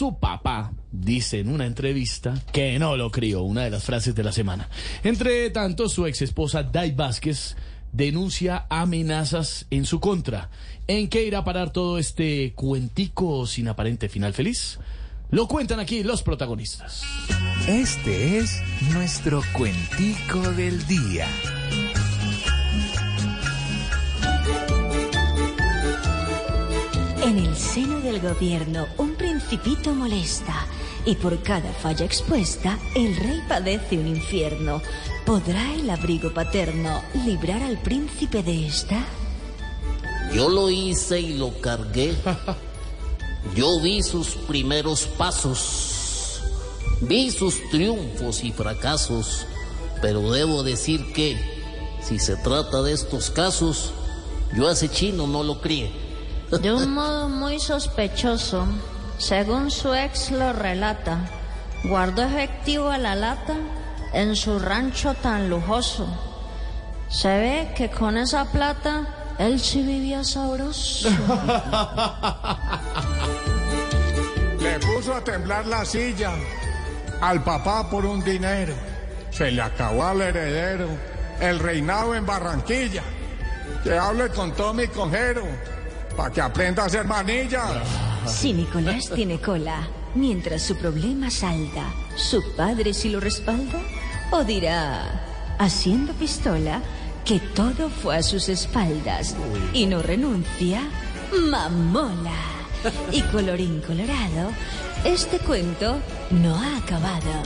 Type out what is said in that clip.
Su papá dice en una entrevista que no lo crió, una de las frases de la semana. Entre tanto, su ex esposa Dai Vázquez denuncia amenazas en su contra. ¿En qué irá a parar todo este cuentico sin aparente final feliz? Lo cuentan aquí los protagonistas. Este es nuestro cuentico del día. En el seno del gobierno, un principito molesta, y por cada falla expuesta, el rey padece un infierno. ¿Podrá el abrigo paterno librar al príncipe de esta? Yo lo hice y lo cargué. Yo vi sus primeros pasos, vi sus triunfos y fracasos, pero debo decir que, si se trata de estos casos, yo a ese chino no lo crié. De un modo muy sospechoso, según su ex lo relata, guardó efectivo a la lata en su rancho tan lujoso. Se ve que con esa plata él sí vivía sabroso. Le puso a temblar la silla al papá por un dinero. Se le acabó al heredero el reinado en Barranquilla. Que hable con Tommy Cojero para que aprenda a hacer manilla. Si Nicolás tiene cola, mientras su problema salda, ¿su padre sí lo respalda? ¿O dirá, haciendo pistola, que todo fue a sus espaldas y no renuncia? ¡Mamola! Y colorín colorado, este cuento no ha acabado.